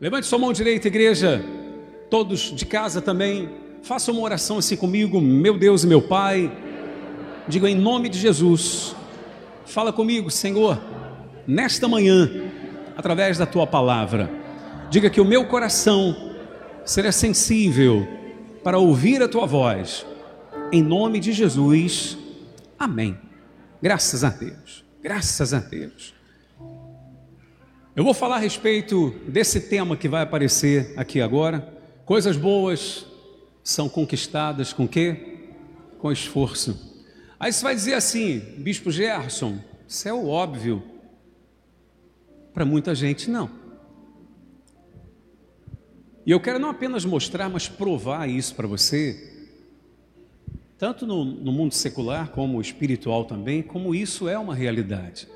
Levante sua mão direita, igreja. Todos de casa também. Faça uma oração assim comigo, meu Deus e meu Pai. Diga em nome de Jesus. Fala comigo, Senhor, nesta manhã, através da tua palavra. Diga que o meu coração será sensível para ouvir a tua voz. Em nome de Jesus. Amém. Graças a Deus. Graças a Deus. Eu vou falar a respeito desse tema que vai aparecer aqui agora. Coisas boas são conquistadas com quê? Com esforço. Aí você vai dizer assim, Bispo Gerson, isso é o óbvio. Para muita gente, não. E eu quero não apenas mostrar, mas provar isso para você, tanto no, no mundo secular como espiritual também, como isso é uma realidade.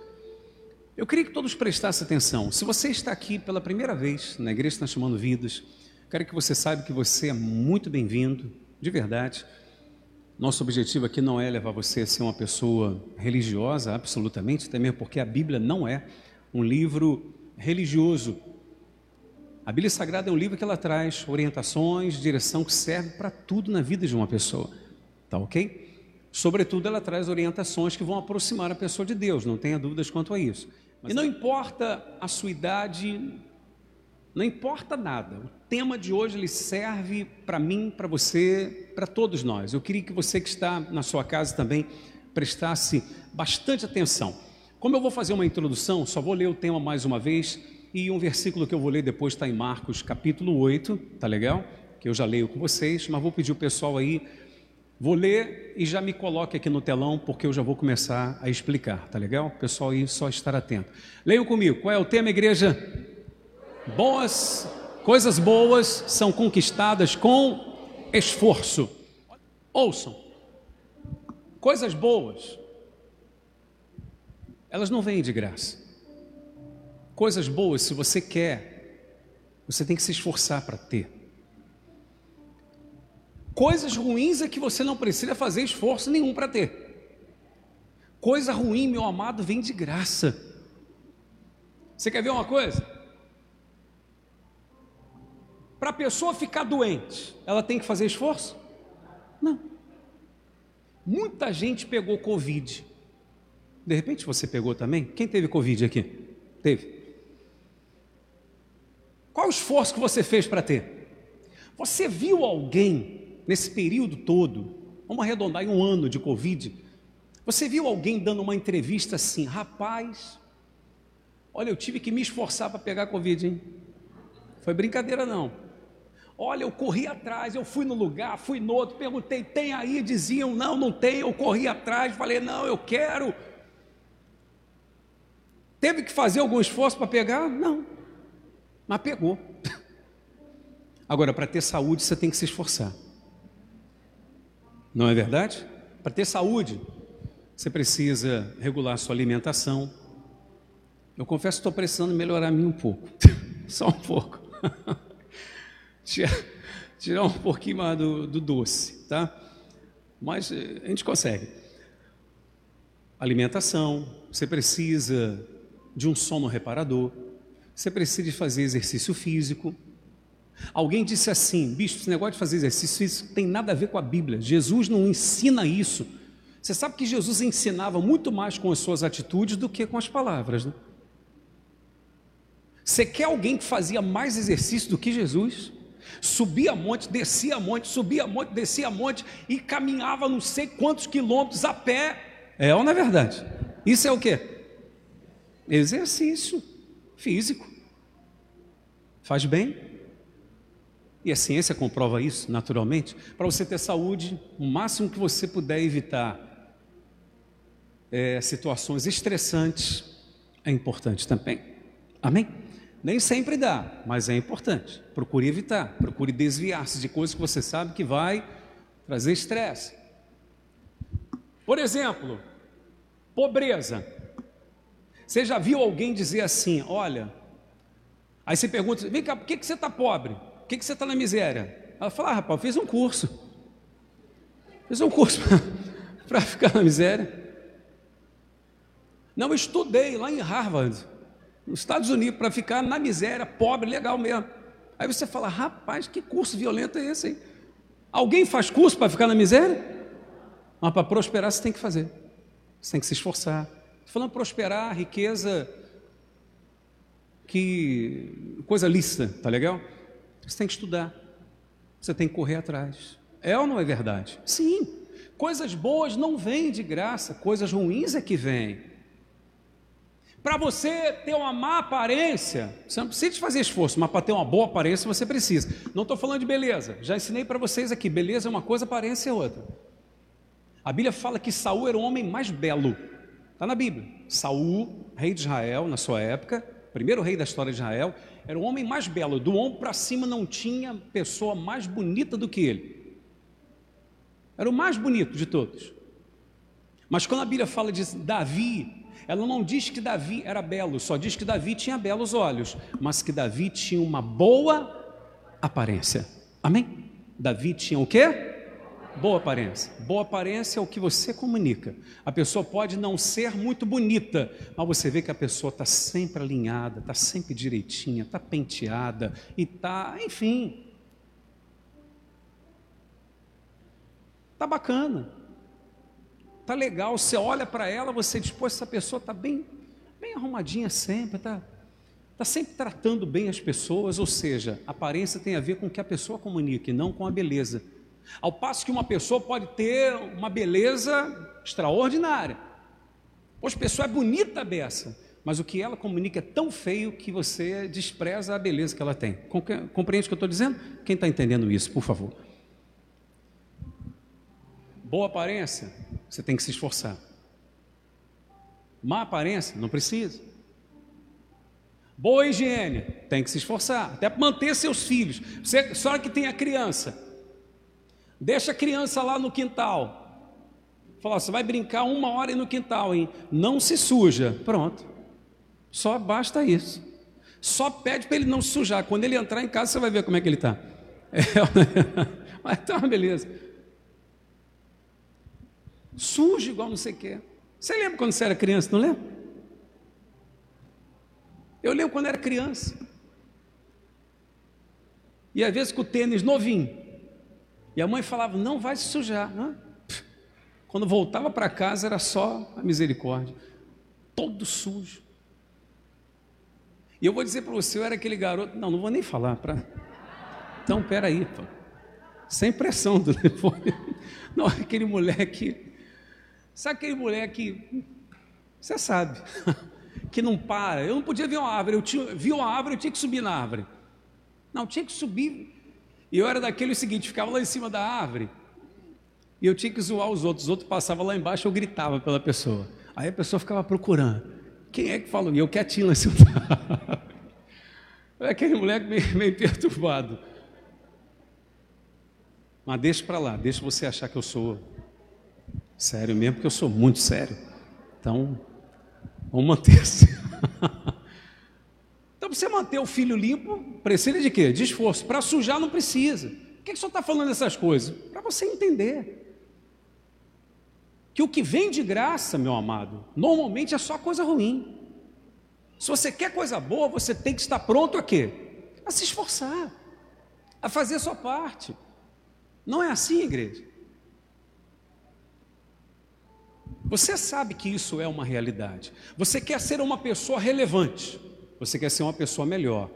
Eu queria que todos prestassem atenção. Se você está aqui pela primeira vez na igreja chamando vidas, quero que você saiba que você é muito bem-vindo, de verdade. Nosso objetivo aqui não é levar você a ser uma pessoa religiosa, absolutamente, até mesmo porque a Bíblia não é um livro religioso. A Bíblia Sagrada é um livro que ela traz orientações, direção que serve para tudo na vida de uma pessoa. Tá ok? Sobretudo, ela traz orientações que vão aproximar a pessoa de Deus, não tenha dúvidas quanto a isso. Mas e não importa a sua idade, não importa nada. O tema de hoje ele serve para mim, para você, para todos nós. Eu queria que você que está na sua casa também prestasse bastante atenção. Como eu vou fazer uma introdução, só vou ler o tema mais uma vez e um versículo que eu vou ler depois está em Marcos, capítulo 8, tá legal? Que eu já leio com vocês, mas vou pedir o pessoal aí Vou ler e já me coloque aqui no telão, porque eu já vou começar a explicar, tá legal? O pessoal aí só estar atento. Leiam comigo, qual é o tema, igreja? Boas, coisas boas são conquistadas com esforço. Ouçam, coisas boas, elas não vêm de graça. Coisas boas, se você quer, você tem que se esforçar para ter. Coisas ruins é que você não precisa fazer esforço nenhum para ter. Coisa ruim, meu amado, vem de graça. Você quer ver uma coisa? Para a pessoa ficar doente, ela tem que fazer esforço? Não. Muita gente pegou Covid. De repente você pegou também? Quem teve Covid aqui? Teve. Qual o esforço que você fez para ter? Você viu alguém nesse período todo, vamos arredondar em um ano de Covid, você viu alguém dando uma entrevista assim, rapaz, olha, eu tive que me esforçar para pegar Covid, hein? Foi brincadeira não. Olha, eu corri atrás, eu fui no lugar, fui no outro, perguntei, tem aí? Diziam, não, não tem. Eu corri atrás, falei, não, eu quero. Teve que fazer algum esforço para pegar? Não, mas pegou. Agora, para ter saúde, você tem que se esforçar. Não é verdade? Para ter saúde, você precisa regular sua alimentação. Eu confesso que estou precisando melhorar a mim um pouco, só um pouco. Tirar um pouquinho mais do, do doce, tá? Mas eh, a gente consegue. Alimentação, você precisa de um sono reparador, você precisa de fazer exercício físico, Alguém disse assim: bicho, esse negócio de fazer exercício isso tem nada a ver com a Bíblia. Jesus não ensina isso. Você sabe que Jesus ensinava muito mais com as suas atitudes do que com as palavras, né? Você quer alguém que fazia mais exercício do que Jesus? Subia monte, descia monte, subia monte, descia monte e caminhava não sei quantos quilômetros a pé. É ou não é verdade? Isso é o que? Exercício físico. Faz bem? E a ciência comprova isso naturalmente, para você ter saúde, o máximo que você puder evitar é, situações estressantes é importante também. Amém? Nem sempre dá, mas é importante. Procure evitar, procure desviar-se de coisas que você sabe que vai trazer estresse. Por exemplo, pobreza. Você já viu alguém dizer assim: olha, aí você pergunta, vem cá, por que, que você está pobre? Por que, que você está na miséria? Ela fala, ah, rapaz, fiz um curso. Fiz um curso para ficar na miséria. Não, eu estudei lá em Harvard. nos Estados Unidos para ficar na miséria, pobre, legal mesmo. Aí você fala, rapaz, que curso violento é esse aí? Alguém faz curso para ficar na miséria? Mas para prosperar você tem que fazer. Você tem que se esforçar. Falando prosperar, riqueza, que coisa lícita, tá legal? Você tem que estudar. Você tem que correr atrás. É ou não é verdade? Sim. Coisas boas não vêm de graça, coisas ruins é que vêm. Para você ter uma má aparência, você não precisa fazer esforço, mas para ter uma boa aparência você precisa. Não estou falando de beleza, já ensinei para vocês aqui: beleza é uma coisa, aparência é outra. A Bíblia fala que Saul era o homem mais belo, está na Bíblia. Saul, rei de Israel na sua época, primeiro rei da história de Israel, era o homem mais belo. Do ombro para cima não tinha pessoa mais bonita do que ele. Era o mais bonito de todos. Mas quando a Bíblia fala de Davi, ela não diz que Davi era belo, só diz que Davi tinha belos olhos, mas que Davi tinha uma boa aparência. Amém? Davi tinha o quê? Boa aparência. Boa aparência é o que você comunica. A pessoa pode não ser muito bonita, mas você vê que a pessoa está sempre alinhada, está sempre direitinha, está penteada e está, enfim. Está bacana. Tá legal, você olha para ela, você diz, pô, essa pessoa está bem, bem arrumadinha sempre, está tá sempre tratando bem as pessoas, ou seja, aparência tem a ver com o que a pessoa comunica e não com a beleza. Ao passo que uma pessoa pode ter uma beleza extraordinária. Pois a pessoa é bonita beça, mas o que ela comunica é tão feio que você despreza a beleza que ela tem. Compreende o que eu estou dizendo? Quem está entendendo isso, por favor? Boa aparência, você tem que se esforçar. Má aparência, não precisa. Boa higiene, tem que se esforçar, até manter seus filhos. Você, só que tem a criança, deixa a criança lá no quintal. Fala, você vai brincar uma hora aí no quintal, hein? Não se suja. Pronto. Só basta isso. Só pede para ele não se sujar. Quando ele entrar em casa, você vai ver como é que ele está. É, tá, beleza sujo igual não sei o quê. Você lembra quando você era criança, não lembra? Eu lembro quando era criança. E às vezes com o tênis novinho. E a mãe falava, não vai se sujar. Quando voltava para casa era só a misericórdia. Todo sujo. E eu vou dizer para você, eu era aquele garoto. Não, não vou nem falar. Pra... Então, peraí, pô. Sem pressão do telefone. Não, aquele moleque Sabe aquele moleque, você sabe, que não para. Eu não podia ver uma árvore, eu tinha, vi uma árvore, eu tinha que subir na árvore. Não, tinha que subir. E eu era daquele seguinte, ficava lá em cima da árvore. E eu tinha que zoar os outros. Os outros passavam lá embaixo, eu gritava pela pessoa. Aí a pessoa ficava procurando. Quem é que falou? E eu quietinho lá em cima da árvore. Aquele moleque meio, meio perturbado. Mas deixa para lá, deixa você achar que eu sou Sério mesmo, porque eu sou muito sério. Então, vamos manter-se. você manter o filho limpo, precisa de quê? De esforço. Para sujar, não precisa. Por que, que o senhor está falando essas coisas? Para você entender. Que o que vem de graça, meu amado, normalmente é só coisa ruim. Se você quer coisa boa, você tem que estar pronto a quê? A se esforçar, a fazer a sua parte. Não é assim, igreja? Você sabe que isso é uma realidade. Você quer ser uma pessoa relevante. Você quer ser uma pessoa melhor.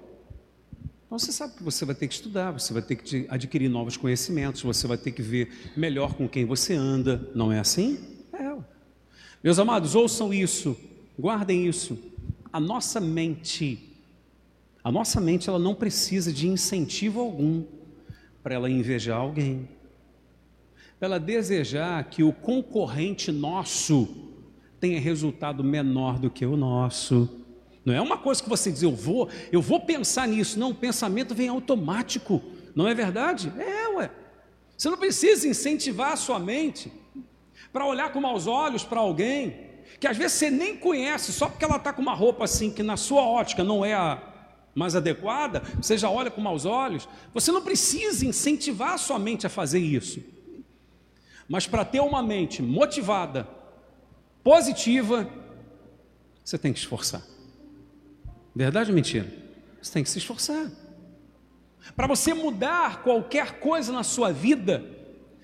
Então você sabe que você vai ter que estudar, você vai ter que adquirir novos conhecimentos, você vai ter que ver melhor com quem você anda. Não é assim? É. Meus amados, ouçam isso, guardem isso. A nossa mente, a nossa mente, ela não precisa de incentivo algum para ela invejar alguém ela desejar que o concorrente nosso tenha resultado menor do que o nosso. Não é uma coisa que você diz, eu vou, eu vou pensar nisso. Não, o pensamento vem automático. Não é verdade? É, ué. Você não precisa incentivar a sua mente para olhar com maus olhos para alguém que às vezes você nem conhece, só porque ela está com uma roupa assim que na sua ótica não é a mais adequada, você já olha com maus olhos. Você não precisa incentivar a sua mente a fazer isso. Mas para ter uma mente motivada, positiva, você tem que esforçar. Verdade ou mentira? Você tem que se esforçar. Para você mudar qualquer coisa na sua vida,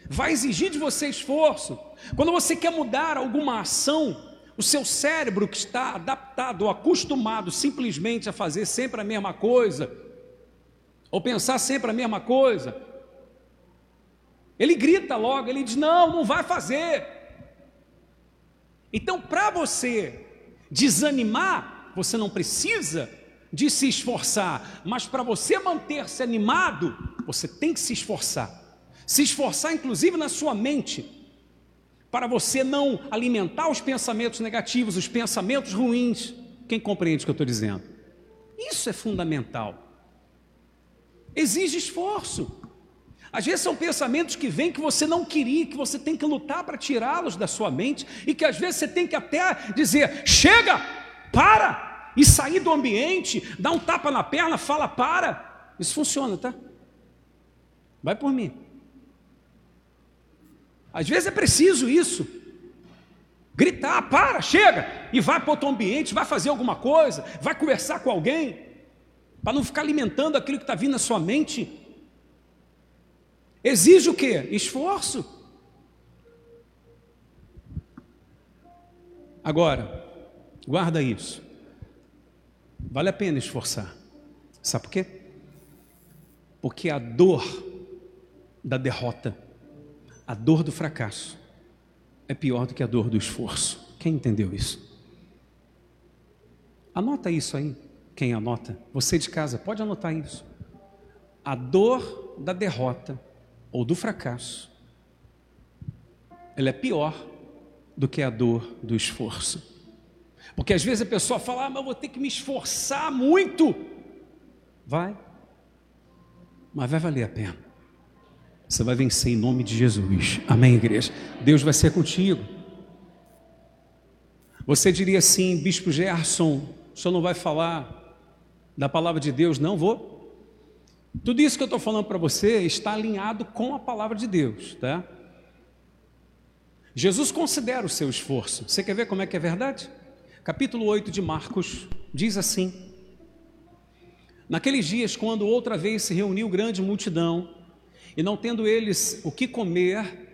vai exigir de você esforço. Quando você quer mudar alguma ação, o seu cérebro que está adaptado, acostumado simplesmente a fazer sempre a mesma coisa, ou pensar sempre a mesma coisa, ele grita logo, ele diz: Não, não vai fazer. Então, para você desanimar, você não precisa de se esforçar, mas para você manter-se animado, você tem que se esforçar. Se esforçar, inclusive, na sua mente, para você não alimentar os pensamentos negativos, os pensamentos ruins. Quem compreende o que eu estou dizendo? Isso é fundamental. Exige esforço. Às vezes são pensamentos que vêm que você não queria, que você tem que lutar para tirá-los da sua mente e que às vezes você tem que até dizer: chega, para, e sair do ambiente, dar um tapa na perna, fala para. Isso funciona, tá? Vai por mim. Às vezes é preciso isso. Gritar, para, chega, e vai para outro ambiente, vai fazer alguma coisa, vai conversar com alguém, para não ficar alimentando aquilo que está vindo na sua mente. Exige o quê? Esforço. Agora, guarda isso. Vale a pena esforçar. Sabe por quê? Porque a dor da derrota a dor do fracasso é pior do que a dor do esforço. Quem entendeu isso? Anota isso aí. Quem anota? Você de casa, pode anotar isso. A dor da derrota ou do fracasso, ela é pior do que a dor do esforço. Porque às vezes a pessoa fala, ah, mas eu vou ter que me esforçar muito. Vai, mas vai valer a pena. Você vai vencer em nome de Jesus. Amém, igreja? Deus vai ser contigo. Você diria assim, Bispo Gerson, o senhor não vai falar da palavra de Deus? Não vou. Tudo isso que eu estou falando para você está alinhado com a palavra de Deus, tá? Jesus considera o seu esforço. Você quer ver como é que é verdade? Capítulo 8 de Marcos diz assim: Naqueles dias, quando outra vez se reuniu grande multidão, e não tendo eles o que comer,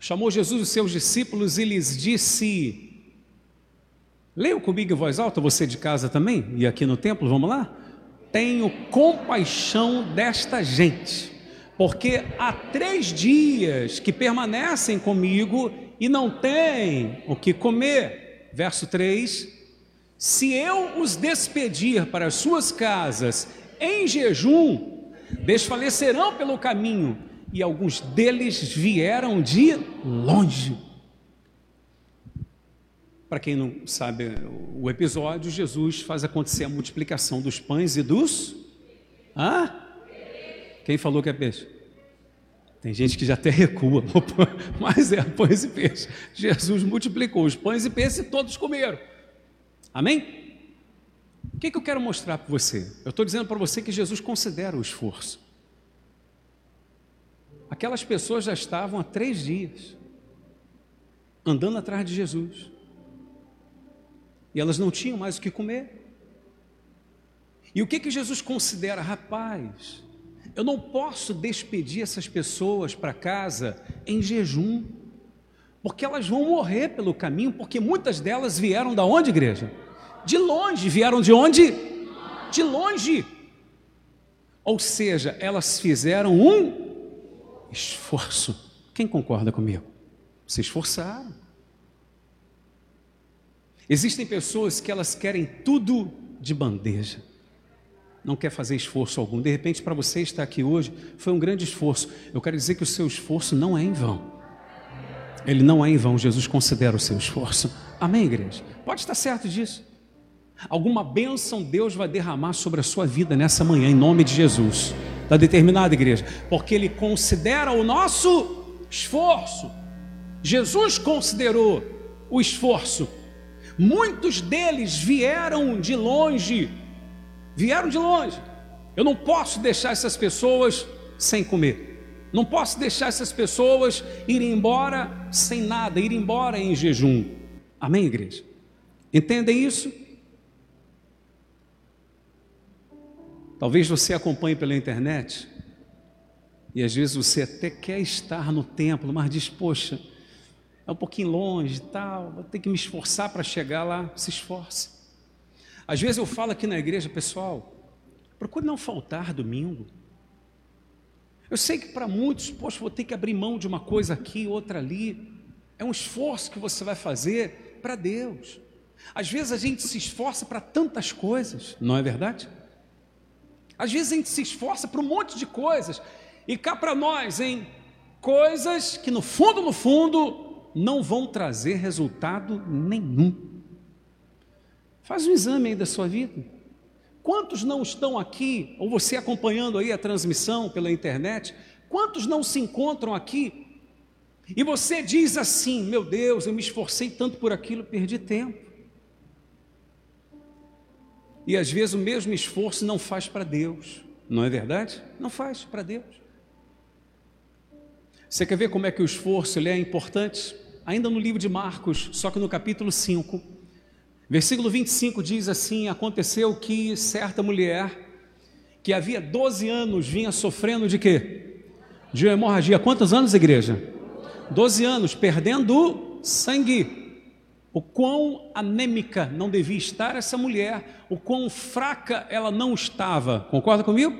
chamou Jesus os seus discípulos e lhes disse: Leiam comigo em voz alta, você de casa também, e aqui no templo, vamos lá? Tenho compaixão desta gente, porque há três dias que permanecem comigo e não têm o que comer. Verso 3: Se eu os despedir para as suas casas em jejum, desfalecerão pelo caminho, e alguns deles vieram de longe. Para quem não sabe o episódio, Jesus faz acontecer a multiplicação dos pães e dos. Ah? Quem falou que é peixe? Tem gente que já até recua, mas é pães e peixe. Jesus multiplicou os pães e peixes e todos comeram. Amém? O que, que eu quero mostrar para você? Eu estou dizendo para você que Jesus considera o esforço. Aquelas pessoas já estavam há três dias andando atrás de Jesus. E elas não tinham mais o que comer. E o que, que Jesus considera? Rapaz, eu não posso despedir essas pessoas para casa em jejum, porque elas vão morrer pelo caminho, porque muitas delas vieram da onde, igreja? De longe, vieram de onde? De longe. Ou seja, elas fizeram um esforço. Quem concorda comigo? Se esforçaram. Existem pessoas que elas querem tudo de bandeja. Não quer fazer esforço algum. De repente, para você estar aqui hoje, foi um grande esforço. Eu quero dizer que o seu esforço não é em vão. Ele não é em vão. Jesus considera o seu esforço. Amém, igreja? Pode estar certo disso. Alguma bênção Deus vai derramar sobre a sua vida nessa manhã, em nome de Jesus. Está determinada, igreja? Porque Ele considera o nosso esforço. Jesus considerou o esforço. Muitos deles vieram de longe. Vieram de longe. Eu não posso deixar essas pessoas sem comer. Não posso deixar essas pessoas irem embora sem nada, ir embora em jejum. Amém, igreja? Entendem isso? Talvez você acompanhe pela internet e às vezes você até quer estar no templo, mas diz: Poxa, é um pouquinho longe e tal, vou ter que me esforçar para chegar lá. Se esforce. Às vezes eu falo aqui na igreja, pessoal, procure não faltar domingo. Eu sei que para muitos, poxa, vou ter que abrir mão de uma coisa aqui, outra ali. É um esforço que você vai fazer para Deus. Às vezes a gente se esforça para tantas coisas, não é verdade? Às vezes a gente se esforça para um monte de coisas e cá para nós, em coisas que no fundo, no fundo, não vão trazer resultado nenhum. Faz um exame aí da sua vida. Quantos não estão aqui, ou você acompanhando aí a transmissão pela internet, quantos não se encontram aqui e você diz assim: Meu Deus, eu me esforcei tanto por aquilo, perdi tempo. E às vezes o mesmo esforço não faz para Deus, não é verdade? Não faz para Deus. Você quer ver como é que o esforço é importante? Ainda no livro de Marcos, só que no capítulo 5, Versículo 25 diz assim: Aconteceu que certa mulher, que havia 12 anos, vinha sofrendo de quê? De hemorragia. Quantos anos, igreja? 12 anos, perdendo sangue. O quão anêmica não devia estar essa mulher, o quão fraca ela não estava. Concorda comigo?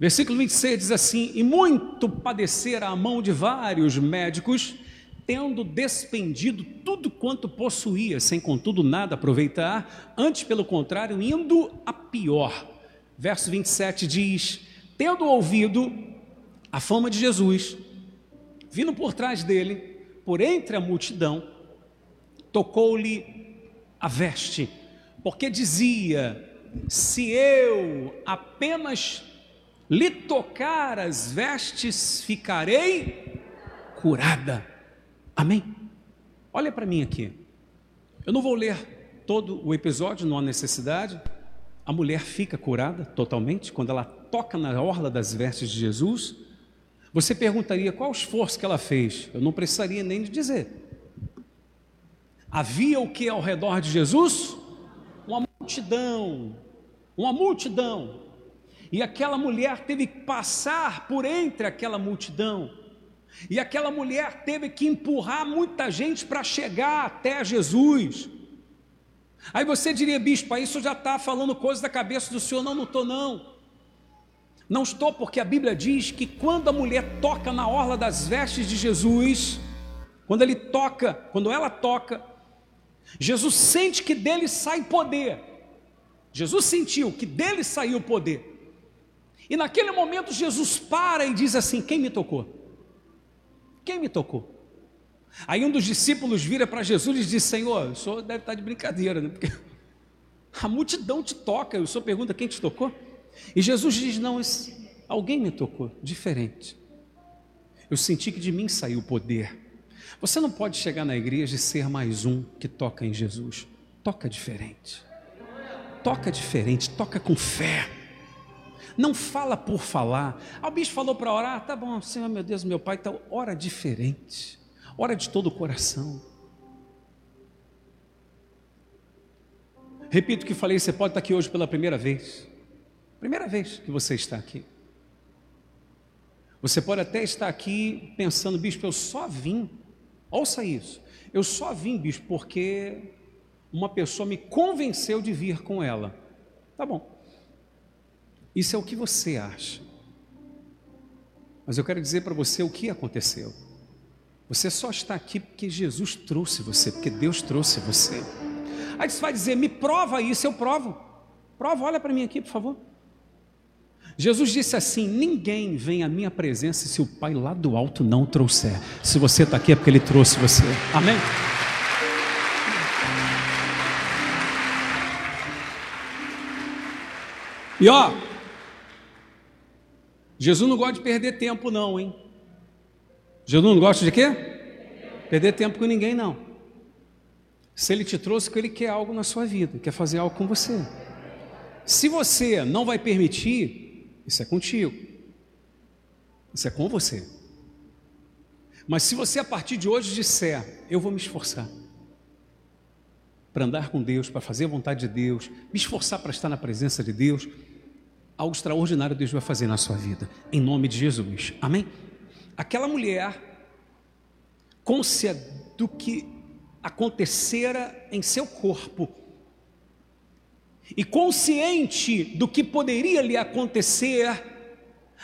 Versículo 26 diz assim: E muito padecera a mão de vários médicos tendo despendido tudo quanto possuía, sem contudo nada aproveitar, antes pelo contrário, indo a pior. Verso 27 diz: Tendo ouvido a fama de Jesus, vindo por trás dele, por entre a multidão, tocou-lhe a veste, porque dizia: Se eu apenas lhe tocar as vestes, ficarei curada. Amém? Olha para mim aqui. Eu não vou ler todo o episódio, não há necessidade. A mulher fica curada totalmente quando ela toca na orla das vestes de Jesus. Você perguntaria qual o esforço que ela fez? Eu não precisaria nem de dizer. Havia o que ao redor de Jesus? Uma multidão, uma multidão. E aquela mulher teve que passar por entre aquela multidão e aquela mulher teve que empurrar muita gente para chegar até Jesus. Aí você diria, bispo, isso já está falando coisas da cabeça do senhor. Não, não estou, não. Não estou, porque a Bíblia diz que quando a mulher toca na orla das vestes de Jesus, quando ele toca, quando ela toca, Jesus sente que dele sai poder. Jesus sentiu que dele saiu o poder. E naquele momento Jesus para e diz assim: Quem me tocou? Quem me tocou? Aí um dos discípulos vira para Jesus e diz: Senhor, o senhor deve estar de brincadeira, né? Porque a multidão te toca. E o senhor pergunta quem te tocou? E Jesus diz: Não, alguém me tocou, diferente. Eu senti que de mim saiu o poder. Você não pode chegar na igreja e ser mais um que toca em Jesus. Toca diferente. Toca diferente, toca com fé. Não fala por falar. Ah, o bicho falou para orar, tá bom, Senhor, meu Deus, meu Pai, então ora diferente. Ora de todo o coração. Repito o que falei, você pode estar aqui hoje pela primeira vez. Primeira vez que você está aqui. Você pode até estar aqui pensando, bispo, eu só vim. Ouça isso. Eu só vim, bispo, porque uma pessoa me convenceu de vir com ela. Tá bom. Isso é o que você acha. Mas eu quero dizer para você o que aconteceu. Você só está aqui porque Jesus trouxe você, porque Deus trouxe você. Aí você vai dizer: me prova isso, eu provo. Prova, olha para mim aqui, por favor. Jesus disse assim: Ninguém vem à minha presença se o Pai lá do alto não trouxer. Se você está aqui é porque Ele trouxe você. Amém? E ó, Jesus não gosta de perder tempo, não, hein? Jesus não gosta de quê? Perder tempo com ninguém, não. Se ele te trouxe, que ele quer algo na sua vida, quer fazer algo com você. Se você não vai permitir, isso é contigo. Isso é com você. Mas se você a partir de hoje disser, eu vou me esforçar para andar com Deus, para fazer a vontade de Deus, me esforçar para estar na presença de Deus, algo extraordinário Deus vai fazer na sua vida, em nome de Jesus. Amém? Aquela mulher, côncia do que acontecera em seu corpo, e consciente do que poderia lhe acontecer,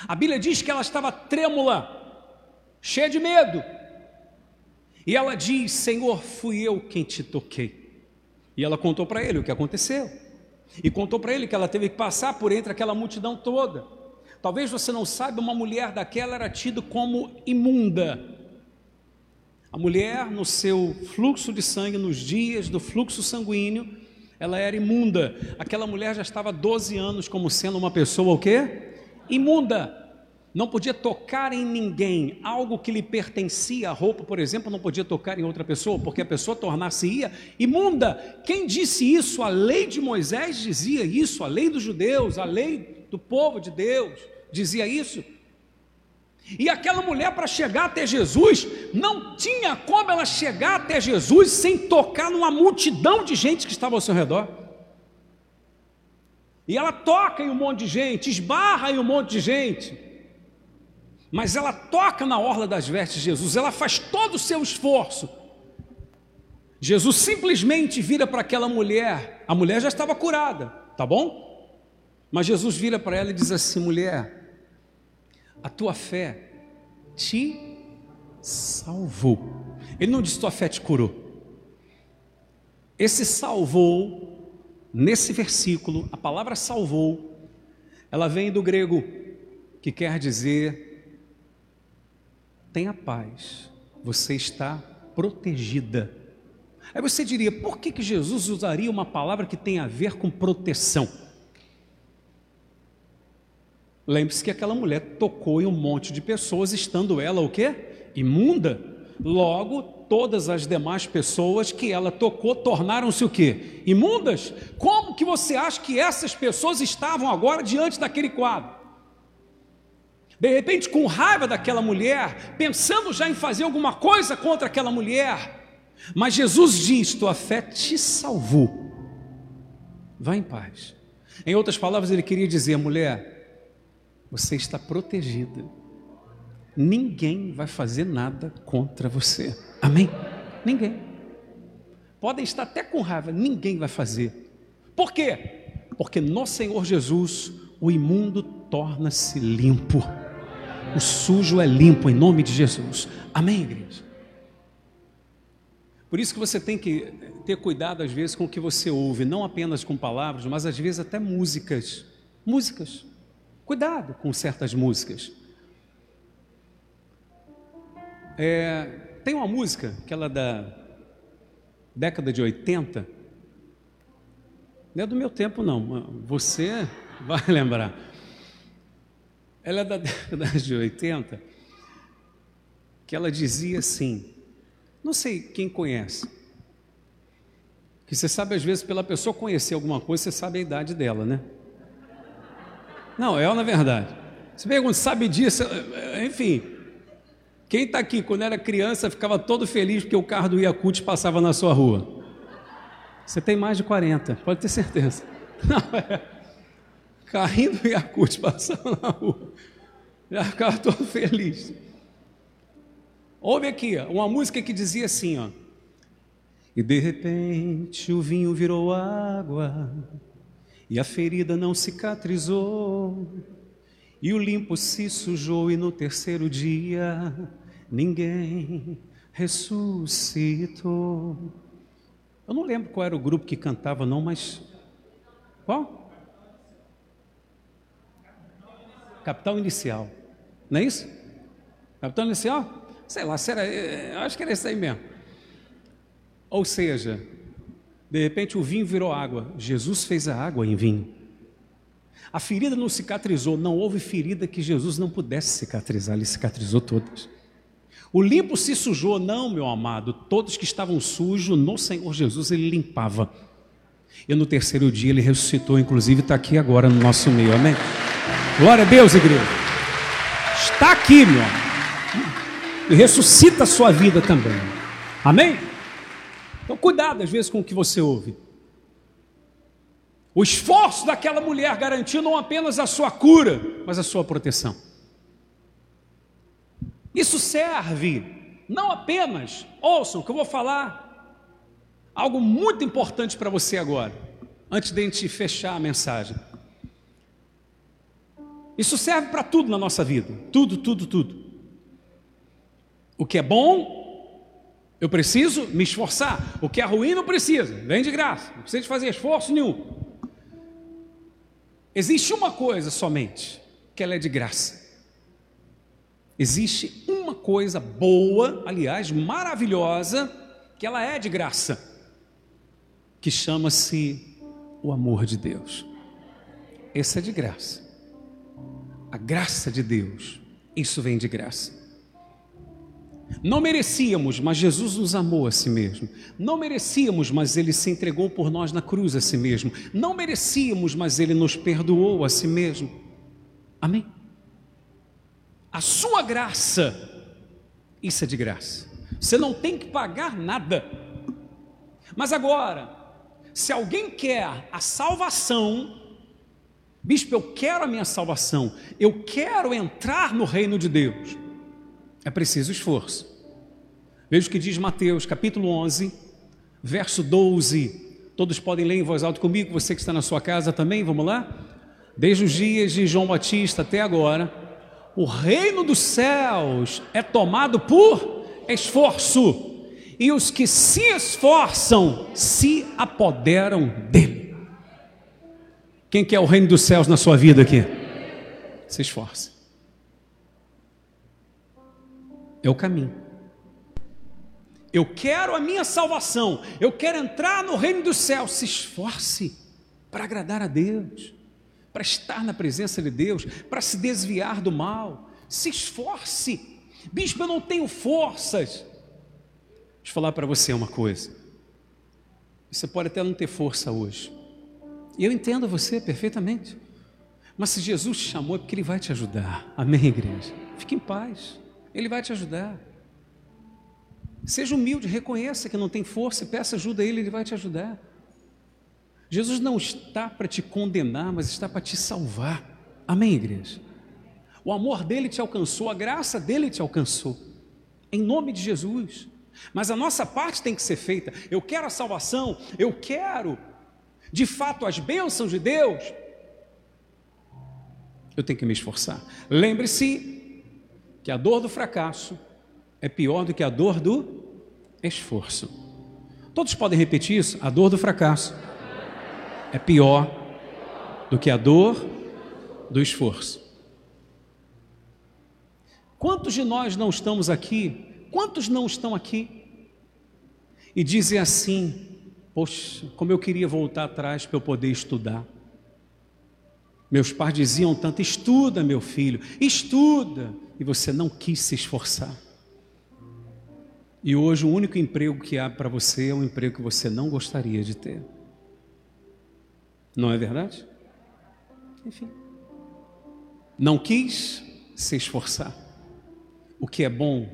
a Bíblia diz que ela estava trêmula, cheia de medo. E ela diz: Senhor, fui eu quem te toquei. E ela contou para ele o que aconteceu. E contou para ele que ela teve que passar por entre aquela multidão toda. Talvez você não saiba, uma mulher daquela era tida como imunda. A mulher, no seu fluxo de sangue, nos dias do fluxo sanguíneo, ela era imunda. Aquela mulher já estava 12 anos como sendo uma pessoa o quê? Imunda. Não podia tocar em ninguém, algo que lhe pertencia, a roupa, por exemplo, não podia tocar em outra pessoa, porque a pessoa tornar-se-ia imunda. Quem disse isso? A lei de Moisés dizia isso, a lei dos judeus, a lei do povo de Deus dizia isso. E aquela mulher, para chegar até Jesus, não tinha como ela chegar até Jesus sem tocar numa multidão de gente que estava ao seu redor. E ela toca em um monte de gente, esbarra em um monte de gente, mas ela toca na orla das vestes de Jesus, ela faz todo o seu esforço. Jesus simplesmente vira para aquela mulher, a mulher já estava curada, tá bom? Mas Jesus vira para ela e diz assim: mulher, a tua fé te salvou. Ele não disse tua fé te curou. Esse salvou, nesse versículo, a palavra salvou, ela vem do grego, que quer dizer: tenha paz, você está protegida. Aí você diria, por que, que Jesus usaria uma palavra que tem a ver com proteção? Lembre-se que aquela mulher tocou em um monte de pessoas, estando ela o quê? Imunda. Logo, todas as demais pessoas que ela tocou tornaram-se o quê? Imundas. Como que você acha que essas pessoas estavam agora diante daquele quadro? De repente, com raiva daquela mulher, pensando já em fazer alguma coisa contra aquela mulher, mas Jesus diz: Tua fé te salvou. Vá em paz. Em outras palavras, ele queria dizer, mulher, você está protegida. Ninguém vai fazer nada contra você. Amém? Ninguém. Podem estar até com raiva, ninguém vai fazer. Por quê? Porque no Senhor Jesus o imundo torna-se limpo. O sujo é limpo em nome de Jesus. Amém, igreja? Por isso que você tem que ter cuidado às vezes com o que você ouve, não apenas com palavras, mas às vezes até músicas. Músicas. Cuidado com certas músicas. É, tem uma música, aquela da década de 80, não é do meu tempo, não, você vai lembrar. Ela é da década de 80, que ela dizia assim, não sei quem conhece, que você sabe às vezes pela pessoa conhecer alguma coisa, você sabe a idade dela, né? Não, é na verdade. Você pergunta, sabe disso? Enfim, quem está aqui, quando era criança, ficava todo feliz porque o carro do Yakult passava na sua rua? Você tem mais de 40, pode ter certeza. Não, é. Carrinho do Yakult passava na rua. Já ficava todo feliz. Ouve aqui, uma música que dizia assim, ó. E de repente o vinho virou água e a ferida não cicatrizou, e o limpo se sujou, e no terceiro dia ninguém ressuscitou. Eu não lembro qual era o grupo que cantava, não, mas. Qual? Capital Inicial. Não é isso? Capital Inicial? Sei lá, será, eh, acho que era isso aí mesmo. Ou seja, de repente o vinho virou água. Jesus fez a água em vinho. A ferida não cicatrizou, não houve ferida que Jesus não pudesse cicatrizar, ele cicatrizou todas. O limpo se sujou, não, meu amado, todos que estavam sujos no Senhor Jesus ele limpava. E no terceiro dia ele ressuscitou, inclusive está aqui agora no nosso meio, amém? Glória a Deus, igreja. Está aqui, meu. E ressuscita a sua vida também. Amém? Então, cuidado às vezes com o que você ouve. O esforço daquela mulher garantiu não apenas a sua cura, mas a sua proteção. Isso serve não apenas, ouçam que eu vou falar algo muito importante para você agora, antes de a gente fechar a mensagem. Isso serve para tudo na nossa vida, tudo, tudo, tudo. O que é bom, eu preciso me esforçar. O que é ruim, não precisa, vem de graça, não precisa fazer esforço nenhum. Existe uma coisa somente, que ela é de graça. Existe uma coisa boa, aliás, maravilhosa, que ela é de graça, que chama-se o amor de Deus. Esse é de graça. A graça de Deus, isso vem de graça. Não merecíamos, mas Jesus nos amou a si mesmo. Não merecíamos, mas Ele se entregou por nós na cruz a si mesmo. Não merecíamos, mas Ele nos perdoou a si mesmo. Amém? A sua graça, isso é de graça. Você não tem que pagar nada. Mas agora, se alguém quer a salvação, bispo, eu quero a minha salvação, eu quero entrar no reino de Deus. É preciso esforço. Veja o que diz Mateus, capítulo 11, verso 12. Todos podem ler em voz alta comigo, você que está na sua casa também, vamos lá? Desde os dias de João Batista até agora, o reino dos céus é tomado por esforço, e os que se esforçam se apoderam dele. Quem quer o reino dos céus na sua vida aqui? Se esforce. é o caminho. Eu quero a minha salvação, eu quero entrar no reino dos céus. Se esforce para agradar a Deus, para estar na presença de Deus, para se desviar do mal. Se esforce, bispo, eu não tenho forças. Deixa eu falar para você uma coisa. Você pode até não ter força hoje, e eu entendo você perfeitamente, mas se Jesus te chamou é porque Ele vai te ajudar. Amém, igreja? Fique em paz. Ele vai te ajudar. Seja humilde, reconheça que não tem força, peça ajuda a Ele, Ele vai te ajudar. Jesus não está para te condenar, mas está para te salvar. Amém, igreja? O amor dele te alcançou, a graça dele te alcançou. Em nome de Jesus. Mas a nossa parte tem que ser feita. Eu quero a salvação, eu quero, de fato, as bênçãos de Deus. Eu tenho que me esforçar. Lembre-se que a dor do fracasso é pior do que a dor do esforço. Todos podem repetir isso? A dor do fracasso é pior do que a dor do esforço. Quantos de nós não estamos aqui? Quantos não estão aqui? E dizem assim: Poxa, como eu queria voltar atrás para eu poder estudar. Meus pais diziam tanto: estuda, meu filho, estuda. E você não quis se esforçar. E hoje o único emprego que há para você é um emprego que você não gostaria de ter. Não é verdade? Enfim. Não quis se esforçar. O que é bom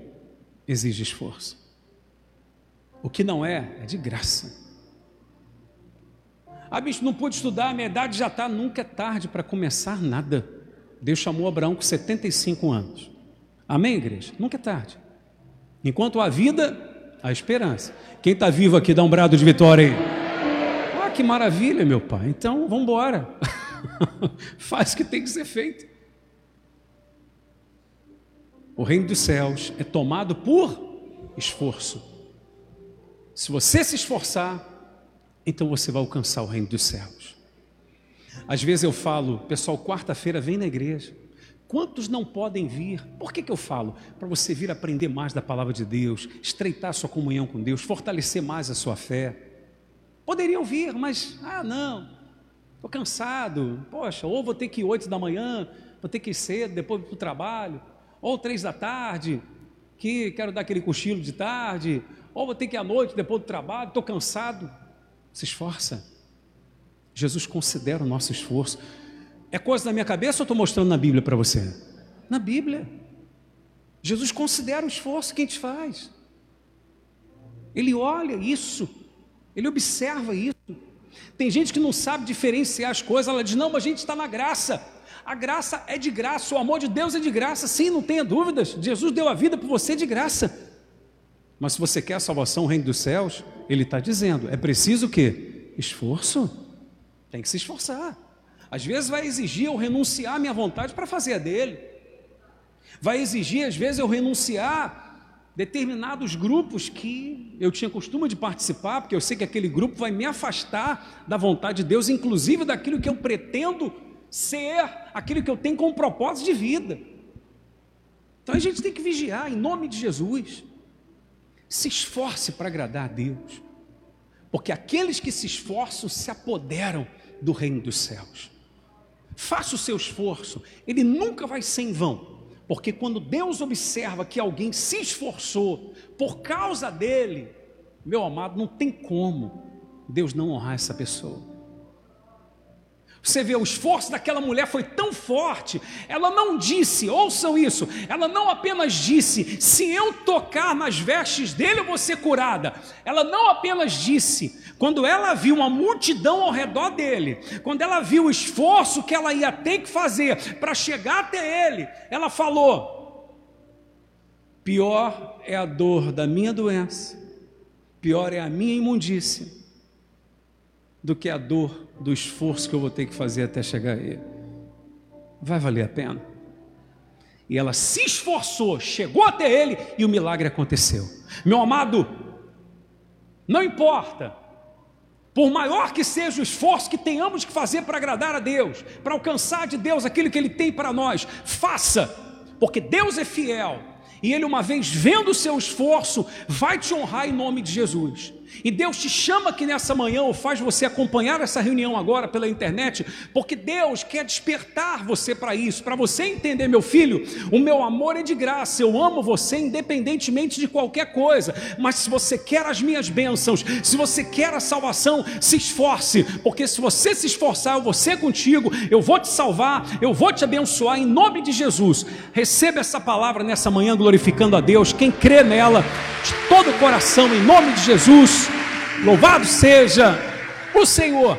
exige esforço. O que não é, é de graça. Ah, bicho, não pude estudar, a minha idade já está, nunca é tarde para começar nada. Deus chamou Abraão com 75 anos. Amém, igreja? Nunca é tarde. Enquanto há vida, há esperança. Quem está vivo aqui, dá um brado de vitória aí. Ah, que maravilha, meu pai. Então, vamos embora. Faz o que tem que ser feito. O reino dos céus é tomado por esforço. Se você se esforçar, então você vai alcançar o reino dos céus. Às vezes eu falo, pessoal, quarta-feira vem na igreja. Quantos não podem vir? Por que, que eu falo? Para você vir aprender mais da palavra de Deus, estreitar sua comunhão com Deus, fortalecer mais a sua fé. Poderiam vir, mas, ah, não, estou cansado. Poxa, ou vou ter que ir oito da manhã, vou ter que ir cedo, depois para o trabalho, ou três da tarde, que quero dar aquele cochilo de tarde, ou vou ter que ir à noite, depois do trabalho, estou cansado se esforça. Jesus considera o nosso esforço. É coisa da minha cabeça ou estou mostrando na Bíblia para você? Na Bíblia. Jesus considera o esforço que a gente faz. Ele olha isso, ele observa isso. Tem gente que não sabe diferenciar as coisas, ela diz: não, mas a gente está na graça. A graça é de graça, o amor de Deus é de graça, sim, não tenha dúvidas. Jesus deu a vida por você de graça. Mas se você quer a salvação, o reino dos céus, ele está dizendo: é preciso o quê? Esforço. Tem que se esforçar. Às vezes vai exigir eu renunciar à minha vontade para fazer a dele. Vai exigir, às vezes, eu renunciar determinados grupos que eu tinha costume de participar, porque eu sei que aquele grupo vai me afastar da vontade de Deus, inclusive daquilo que eu pretendo ser, aquilo que eu tenho como propósito de vida. Então a gente tem que vigiar em nome de Jesus. Se esforce para agradar a Deus, porque aqueles que se esforçam se apoderam do reino dos céus. Faça o seu esforço, ele nunca vai ser em vão. Porque quando Deus observa que alguém se esforçou por causa dele, meu amado, não tem como Deus não honrar essa pessoa. Você vê, o esforço daquela mulher foi tão forte, ela não disse, ouçam isso, ela não apenas disse, se eu tocar nas vestes dele eu vou ser curada. Ela não apenas disse, quando ela viu uma multidão ao redor dele, quando ela viu o esforço que ela ia ter que fazer para chegar até ele, ela falou: pior é a dor da minha doença, pior é a minha imundícia, do que a dor do esforço que eu vou ter que fazer até chegar a ele. Vai valer a pena? E ela se esforçou, chegou até ele e o milagre aconteceu. Meu amado, não importa por maior que seja o esforço que tenhamos que fazer para agradar a Deus, para alcançar de Deus aquilo que Ele tem para nós, faça, porque Deus é fiel e Ele, uma vez vendo o seu esforço, vai te honrar em nome de Jesus. E Deus te chama aqui nessa manhã, ou faz você acompanhar essa reunião agora pela internet, porque Deus quer despertar você para isso, para você entender, meu filho, o meu amor é de graça, eu amo você independentemente de qualquer coisa, mas se você quer as minhas bênçãos, se você quer a salvação, se esforce, porque se você se esforçar, eu vou ser contigo, eu vou te salvar, eu vou te abençoar em nome de Jesus. Receba essa palavra nessa manhã, glorificando a Deus, quem crê nela, de todo o coração, em nome de Jesus. Louvado seja o Senhor.